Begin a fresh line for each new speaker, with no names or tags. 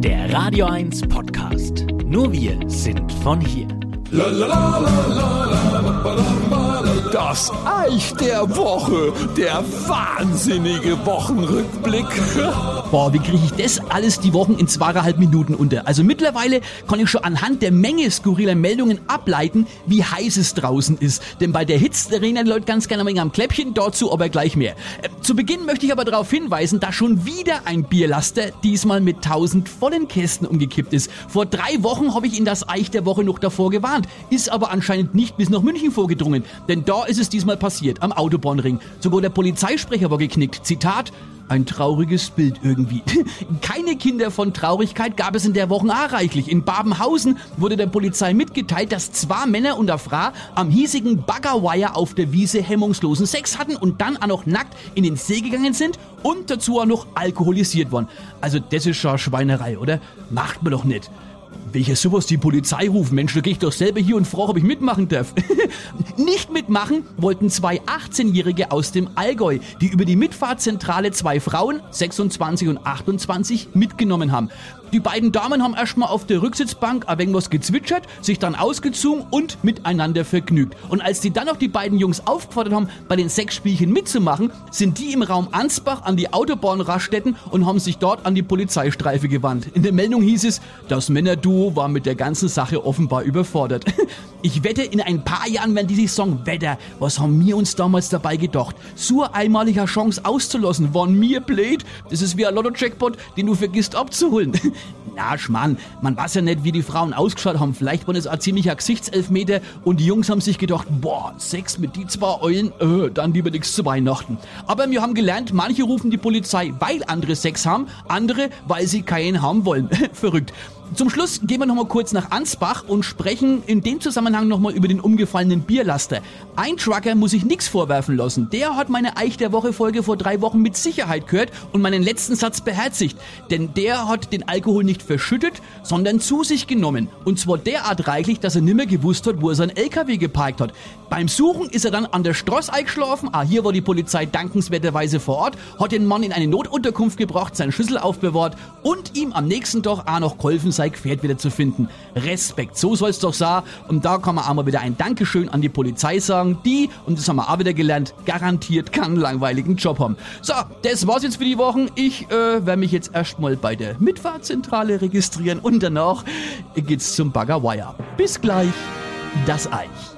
Der Radio 1 Podcast. Nur wir sind von hier.
Das Eich der Woche, der wahnsinnige Wochenrückblick.
Boah, wie kriege ich das alles die Wochen in zweieinhalb Minuten unter? Also mittlerweile kann ich schon anhand der Menge skurriler Meldungen ableiten, wie heiß es draußen ist. Denn bei der Hitze reden die Leute ganz gerne mal am Kläppchen, dazu aber gleich mehr. Äh, zu Beginn möchte ich aber darauf hinweisen, dass schon wieder ein Bierlaster diesmal mit tausend vollen Kästen umgekippt ist. Vor drei Wochen habe ich in das Eich der Woche noch davor gewarnt, ist aber anscheinend nicht bis nach München vorgedrungen. Denn da ist es diesmal passiert, am Autobahnring. Sogar der Polizeisprecher war geknickt. Zitat, ein trauriges Bild irgendwie. Keine Kinder von Traurigkeit gab es in der Woche auch reichlich. In Babenhausen wurde der Polizei mitgeteilt, dass zwei Männer und eine Frau am hiesigen Baggerwire auf der Wiese hemmungslosen Sex hatten und dann auch noch nackt in den See gegangen sind und dazu auch noch alkoholisiert waren. Also das ist schon Schweinerei, oder? Macht man doch nicht. Welcher sowas die Polizei rufen? Mensch, da gehe ich doch selber hier und frage, ob ich mitmachen darf. Nicht mitmachen wollten zwei 18-Jährige aus dem Allgäu, die über die Mitfahrzentrale zwei Frauen, 26 und 28, mitgenommen haben. Die beiden Damen haben erstmal auf der Rücksitzbank ein wenig was gezwitschert, sich dann ausgezogen und miteinander vergnügt. Und als die dann noch die beiden Jungs aufgefordert haben, bei den Sexspielchen mitzumachen, sind die im Raum Ansbach an die Autobahnraststätten und haben sich dort an die Polizeistreife gewandt. In der Meldung hieß es, das Männerduo war mit der ganzen Sache offenbar überfordert. Ich wette, in ein paar Jahren werden die sich sagen, Wetter, was haben wir uns damals dabei gedacht? So einmaliger Chance auszulassen, waren mir blöd. Das ist wie ein Lotto-Jackpot, den du vergisst abzuholen. Na, Schmarrn, man weiß ja nicht, wie die Frauen ausgeschaut haben. Vielleicht war das ein ziemlicher Gesichtselfmeter und die Jungs haben sich gedacht, boah, Sex mit die zwei Eulen, äh, dann lieber nichts zu Weihnachten. Aber wir haben gelernt, manche rufen die Polizei, weil andere Sex haben, andere, weil sie keinen haben wollen. Verrückt. Zum Schluss gehen wir nochmal kurz nach Ansbach und sprechen in dem Zusammenhang nochmal über den umgefallenen Bierlaster. Ein Trucker muss sich nichts vorwerfen lassen. Der hat meine Eich der Woche Folge vor drei Wochen mit Sicherheit gehört und meinen letzten Satz beherzigt. Denn der hat den Alkohol nicht verschüttet, sondern zu sich genommen. Und zwar derart reichlich, dass er nimmer gewusst hat, wo er sein LKW geparkt hat. Beim Suchen ist er dann an der Straße eingeschlafen. Ah, hier war die Polizei dankenswerterweise vor Ort, hat den Mann in eine Notunterkunft gebracht, seinen Schlüssel aufbewahrt und ihm am nächsten Tag auch noch geholfen, Pferd wieder zu finden. Respekt, so soll es doch sein. Und da kann man auch mal wieder ein Dankeschön an die Polizei sagen, die, und das haben wir auch wieder gelernt, garantiert keinen langweiligen Job haben. So, das war's jetzt für die Wochen. Ich äh, werde mich jetzt erstmal bei der Mitfahrzentrale registrieren und danach geht's zum Baggerwire. Bis gleich, das Eich.